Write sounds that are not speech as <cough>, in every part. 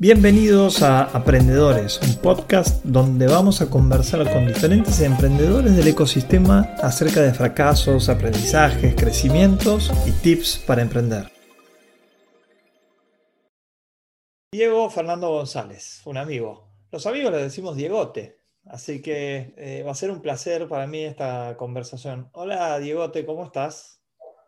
Bienvenidos a Aprendedores, un podcast donde vamos a conversar con diferentes emprendedores del ecosistema acerca de fracasos, aprendizajes, crecimientos y tips para emprender. Diego Fernando González, un amigo. Los amigos le decimos Diegote, así que eh, va a ser un placer para mí esta conversación. Hola Diegote, ¿cómo estás?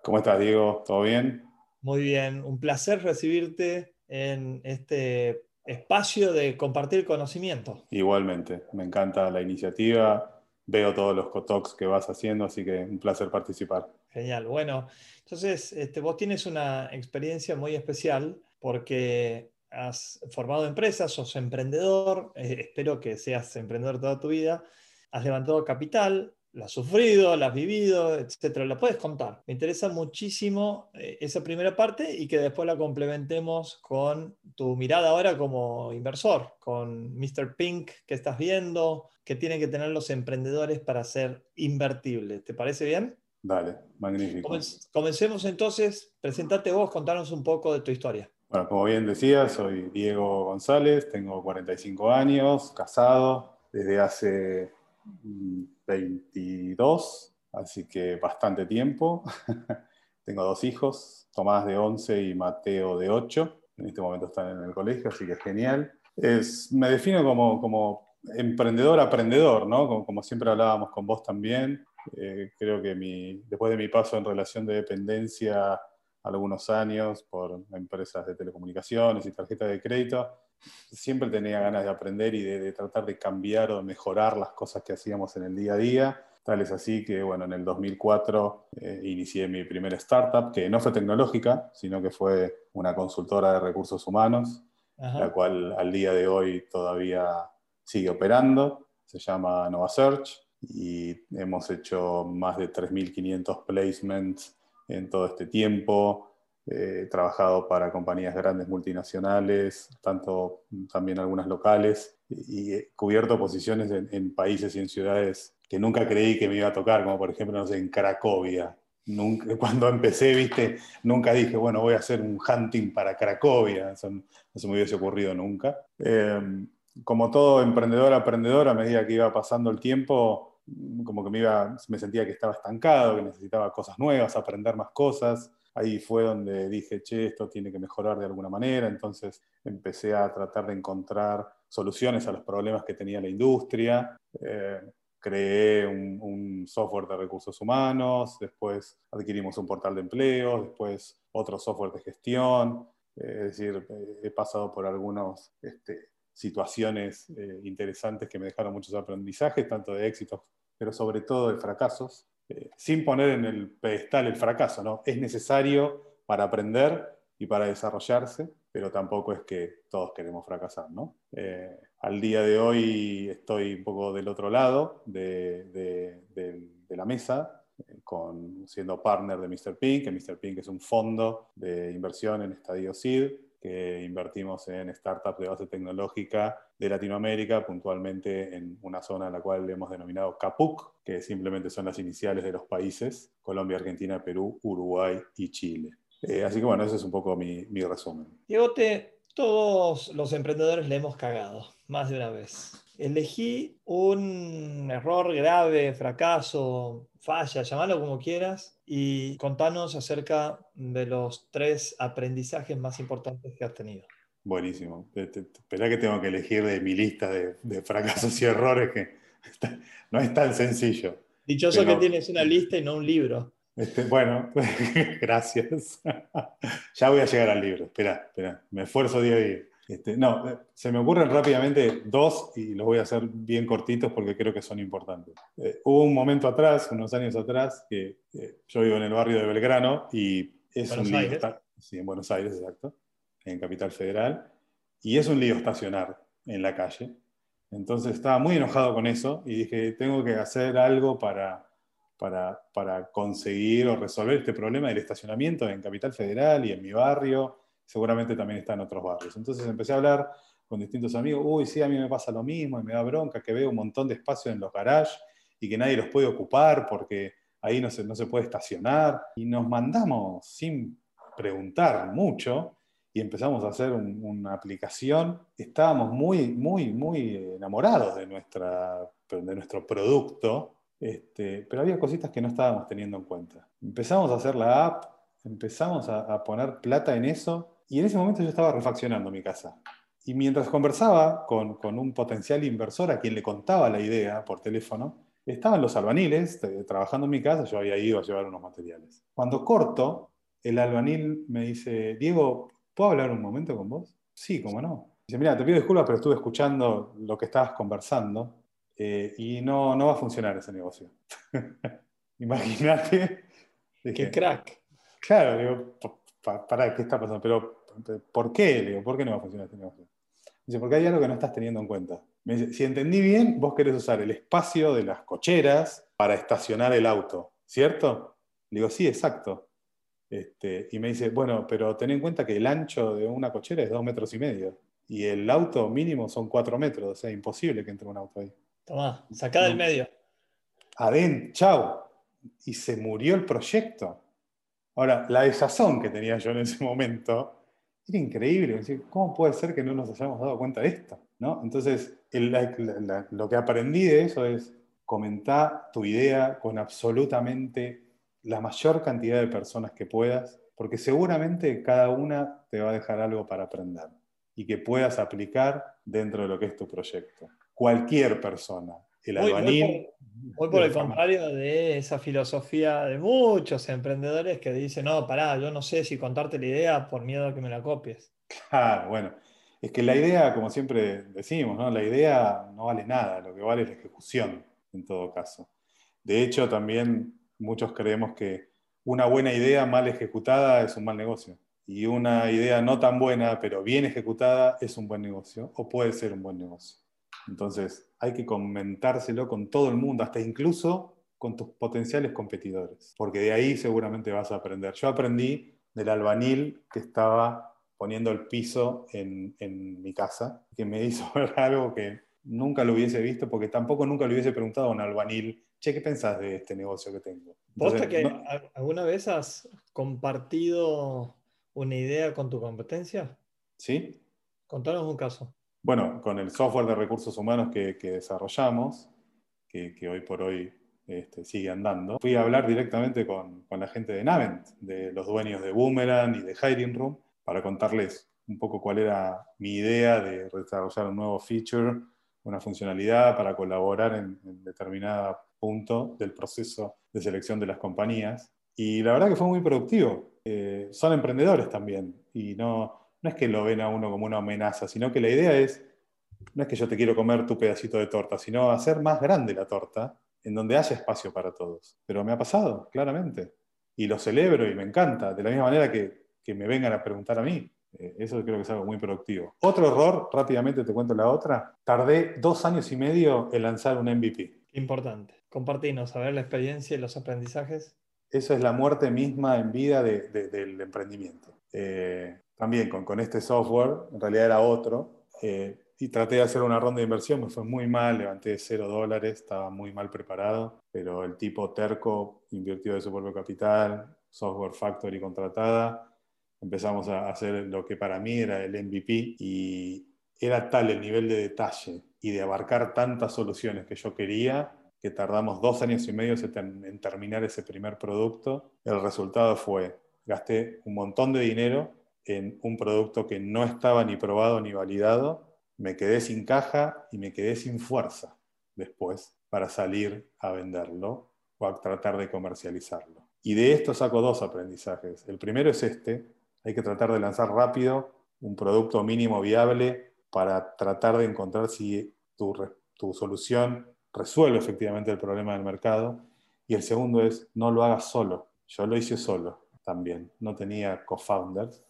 ¿Cómo estás Diego? ¿Todo bien? Muy bien, un placer recibirte en este espacio de compartir conocimiento. Igualmente, me encanta la iniciativa, veo todos los cotox que vas haciendo, así que un placer participar. Genial, bueno, entonces este, vos tienes una experiencia muy especial porque has formado empresas, sos emprendedor, eh, espero que seas emprendedor toda tu vida, has levantado capital, la has sufrido, la has vivido, etcétera. ¿La puedes contar? Me interesa muchísimo eh, esa primera parte y que después la complementemos con tu mirada ahora como inversor, con Mr. Pink que estás viendo, que tienen que tener los emprendedores para ser invertibles. ¿Te parece bien? Dale, magnífico. comencemos entonces, presentate vos, contanos un poco de tu historia. Bueno, como bien decía, soy Diego González, tengo 45 años, casado desde hace 22, así que bastante tiempo. <laughs> Tengo dos hijos, Tomás de 11 y Mateo de 8. En este momento están en el colegio, así que es genial. Es, me defino como, como emprendedor, aprendedor, ¿no? Como, siempre hablábamos con vos también. Eh, creo que después de mi paso en relación de dependencia algunos años por empresas de telecomunicaciones y tarjetas de crédito, siempre tenía ganas de aprender y de, tratar de cambiar o de mejorar las cosas que hacíamos en el día a día. Tal es así que, bueno, en el 2004 eh, inicié mi primera startup, que no fue tecnológica, sino que fue una consultora de recursos humanos, la cual al día de hoy todavía sigue operando. Se llama Nova Search y hemos hecho más de 3.500 placements en todo este tiempo He trabajado para compañías grandes multinacionales, tanto también algunas locales, y he cubierto posiciones en, países y en ciudades que nunca creí que me iba a tocar, como por ejemplo, en Cracovia. <laughs> Cuando empecé, viste, nunca dije, bueno, voy a hacer un hunting para Cracovia, eso no se me hubiese ocurrido nunca. Em, como todo emprendedor, aprendedor, a medida que iba pasando el tiempo, como que me, iba, me sentía que estaba estancado, que necesitaba cosas nuevas, aprender más cosas ahí fue donde dije, che, esto tiene que mejorar de alguna manera, entonces empecé a tratar de encontrar soluciones a los problemas que tenía la industria. Eh, creé un, software de recursos humanos, después adquirimos un portal de empleo, después otro software de gestión. Eh, es decir, eh, he pasado por algunas este, situaciones interesantes que me dejaron muchos aprendizajes, tanto de éxitos, pero sobre todo de fracasos. Eh, sin poner en el pedestal el fracaso, ¿no? Es necesario para aprender y para desarrollarse, pero tampoco es que todos queremos fracasar, ¿no? Eh, al día de hoy estoy un poco del otro lado de, la mesa, eh, con, siendo partner de Mr. Pink, que Mr. Pink es un fondo de inversión en estadio SID, que invertimos en startups de base tecnológica de Latinoamérica, puntualmente en una zona en la cual hemos denominado CAPUC, que simplemente son las iniciales de los países, Colombia, Argentina, Perú, Uruguay y Chile. Eh, así que bueno, ese es un poco mi, resumen. Diego, todos los emprendedores le hemos cagado, más de una vez. Elegí un error grave, fracaso, falla, llamalo como quieras, y contanos acerca de los tres aprendizajes más importantes que has tenido. Buenísimo. Espera que tengo que elegir de mi lista de, fracasos y errores que <laughs> no es tan sencillo. Dichoso que tienes una lista y no un libro. Este, bueno, <laughs> gracias. <laughs> ya voy a llegar al libro. Espera, espera. Me esfuerzo día a día. Este, no, eh, se me ocurren rápidamente dos y los voy a hacer bien cortitos porque creo que son importantes. Eh, hubo un momento atrás, unos años atrás, que eh, yo vivo en el barrio de Belgrano y es un lío. Sí, en Buenos Aires, exacto, en Capital Federal. Y es un lío estacionar en la calle. Entonces estaba muy enojado con eso y dije, tengo que hacer algo para, para, para conseguir o resolver este problema del estacionamiento en Capital Federal y en mi barrio seguramente también está en otros barrios. Entonces empecé a hablar con distintos amigos, uy, sí, a mí me pasa lo mismo y me da bronca que veo un montón de espacio en los garages y que nadie los puede ocupar porque ahí no se, no se puede estacionar. Y nos mandamos sin preguntar mucho y empezamos a hacer una aplicación. Estábamos muy, muy, muy enamorados de, nuestra, de nuestro producto, este, pero había cositas que no estábamos teniendo en cuenta. Empezamos a hacer la app, empezamos a, poner plata en eso, y en ese momento yo estaba refaccionando mi casa. Y mientras conversaba con, con, un potencial inversor a quien le contaba la idea por teléfono, estaban los albañiles eh, trabajando en mi casa, yo había ido a llevar unos materiales. Cuando corto, el albanil me dice, Diego, ¿puedo hablar un momento con vos? Sí, cómo no. Dice, mira, te pido disculpas, pero estuve escuchando lo que estabas conversando eh, y no, no va a funcionar ese negocio. <laughs> Imagínate. Qué crack. Claro, digo, para, ¿qué está pasando? Pero, ¿por qué? digo, ¿por qué no va a funcionar este negocio? Dice, porque hay algo que no estás teniendo en cuenta. Me dice, si entendí bien, vos querés usar el espacio de las cocheras para estacionar el auto, ¿cierto? Le digo, sí, exacto. Este, y me dice, bueno, pero ten en cuenta que el ancho de una cochera es dos metros y medio. Y el auto mínimo son cuatro metros, o sea, imposible que entre un auto ahí. Tomá, sacá del medio. Adén, chao. Y se murió el proyecto. Ahora, la desazón que tenía yo en ese momento era increíble. ¿Cómo puede ser que no nos hayamos dado cuenta de esto? ¿No? Entonces, lo que aprendí de eso es comentar tu idea con absolutamente la mayor cantidad de personas que puedas, porque seguramente cada una te va a dejar algo para aprender y que puedas aplicar dentro de lo que es tu proyecto. Cualquier persona. El albañil. Por, el contrario de esa filosofía de muchos emprendedores que dicen, no, pará, yo no sé si contarte la idea por miedo a que me la copies. Claro, bueno. Es que la idea, como siempre decimos, ¿no? la idea no vale nada, lo que vale es la ejecución, en todo caso. De hecho, también muchos creemos que una buena idea mal ejecutada es un mal negocio. Y una idea no tan buena, pero bien ejecutada, es un buen negocio o puede ser un buen negocio. Entonces, hay que comentárselo con todo el mundo, hasta incluso con tus potenciales competidores, porque de ahí seguramente vas a aprender. Yo aprendí del albanil que estaba poniendo el piso en, en mi casa, que me hizo <laughs> ver algo que nunca lo hubiese visto, porque tampoco nunca le hubiese preguntado a un albanil che, ¿qué pensás de este negocio que tengo? ¿Vos que alguna vez has compartido una idea con tu competencia? Sí. Contanos un caso. Bueno, con el software de recursos humanos que, desarrollamos, que, hoy por hoy este, sigue andando, fui a hablar directamente con, la gente de Navent, de los dueños de Boomerang y de Hiring Room, para contarles un poco cuál era mi idea de desarrollar un nuevo feature, una funcionalidad para colaborar en, en determinada punto del proceso de selección de las compañías. Y la verdad que fue muy productivo. Eh, son emprendedores también y no, no es que lo ven a uno como una amenaza, sino que la idea es, no es que yo te quiero comer tu pedacito de torta, sino hacer más grande la torta en donde haya espacio para todos. Pero me ha pasado, claramente. Y lo celebro y me encanta, de la misma manera que, que me vengan a preguntar a mí. Eh, eso creo que es algo muy productivo. Otro error, rápidamente te cuento la otra, tardé dos años y medio en lanzar un MVP. Importante. Compartinos, a ver la experiencia y los aprendizajes. Eso es la muerte misma en vida del emprendimiento. Eh, también con, este software, en realidad era otro, eh, y traté de hacer una ronda de inversión, me fue muy mal, levanté cero dólares, estaba muy mal preparado, pero el tipo terco invirtió de su propio capital, software factory contratada, empezamos a hacer lo que para mí era el MVP y era tal el nivel de detalle y de abarcar tantas soluciones que yo quería que tardamos dos años y medio en terminar ese primer producto. El resultado fue, gasté un montón de dinero en un producto que no estaba ni probado ni validado, me quedé sin caja y me quedé sin fuerza después para salir a venderlo o a tratar de comercializarlo. Y de esto saco dos aprendizajes. El primero es este, hay que tratar de lanzar rápido un producto mínimo viable para tratar de encontrar si tu, solución resuelve efectivamente el problema del mercado. Y el segundo es, no lo hagas solo. Yo lo hice solo también, no tenía co-founders.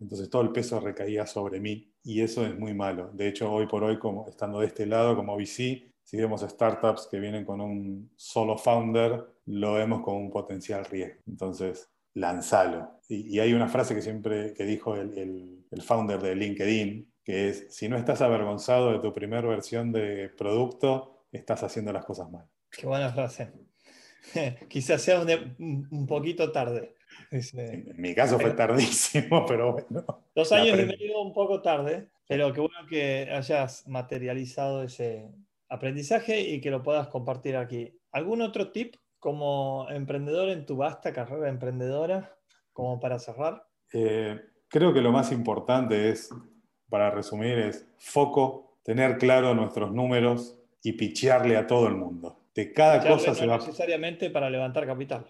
Entonces todo el peso recaía sobre mí y eso es muy malo. De hecho, hoy por hoy, estando de este lado como VC, si vemos startups que vienen con un solo founder, lo vemos como un potencial riesgo. Entonces, lanzalo. Y, hay una frase que siempre que dijo el, founder de LinkedIn, que es, si no estás avergonzado de tu primera versión de producto, estás haciendo las cosas mal. Qué buena frase. <laughs> Quizás sea un, poquito tarde. En mi caso fue tardísimo, <laughs> pero bueno. Dos años y medio un poco tarde, pero qué bueno que hayas materializado ese aprendizaje y que lo puedas compartir aquí. ¿Algún otro tip como emprendedor en tu vasta carrera emprendedora, como para cerrar? Eh, creo que lo más importante es, para resumir, es foco, tener claro nuestros números y pichearle a todo el mundo. De cada cosa se va. necesariamente para levantar capital.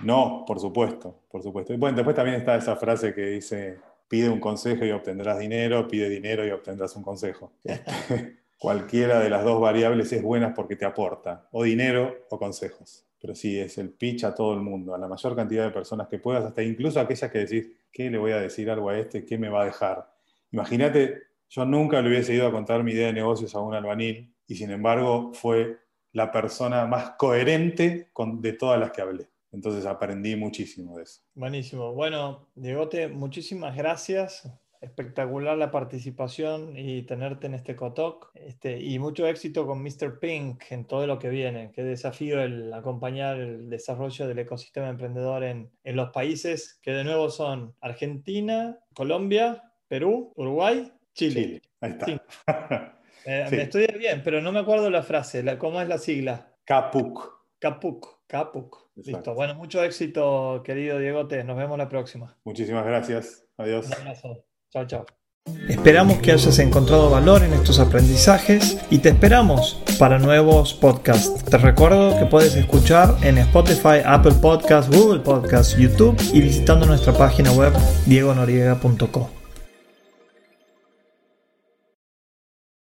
No, por supuesto, por supuesto. bueno, después también está esa frase que dice, pide un consejo y obtendrás dinero, pide dinero y obtendrás un consejo. Este, <laughs> cualquiera de las dos variables es buena porque te aporta, o dinero o consejos. Pero sí, es el pitch a todo el mundo, a la mayor cantidad de personas que puedas, hasta incluso aquellas que decís, ¿qué le voy a decir algo a este? ¿Qué me va a dejar? Imagínate, yo nunca le hubiese ido a contar mi idea de negocios a un albanil y sin embargo fue la persona más coherente de todas las que hablé. Entonces aprendí muchísimo de eso. Buenísimo. Bueno, Diegote, muchísimas gracias. Espectacular la participación y tenerte en este Cotoc. Este, y mucho éxito con Mr. Pink en todo lo que viene. Qué desafío el acompañar el desarrollo del ecosistema emprendedor en, en los países que de nuevo son Argentina, Colombia, Perú, Uruguay, Chile. Ahí está. <laughs> Eh, me estudié bien, pero no me acuerdo la frase. ¿Cómo es la sigla? CAPUC. CAPUC. CAPUC. Listo. Bueno, mucho éxito, querido Diegote. Nos vemos la próxima. Muchísimas gracias. Adiós. Un abrazo. Chao, chao. Esperamos que hayas encontrado valor en estos aprendizajes y te esperamos para nuevos podcasts. Te recuerdo que puedes escuchar en Spotify, Apple Podcasts, Google Podcasts, YouTube y visitando nuestra página web diegonoriega.com.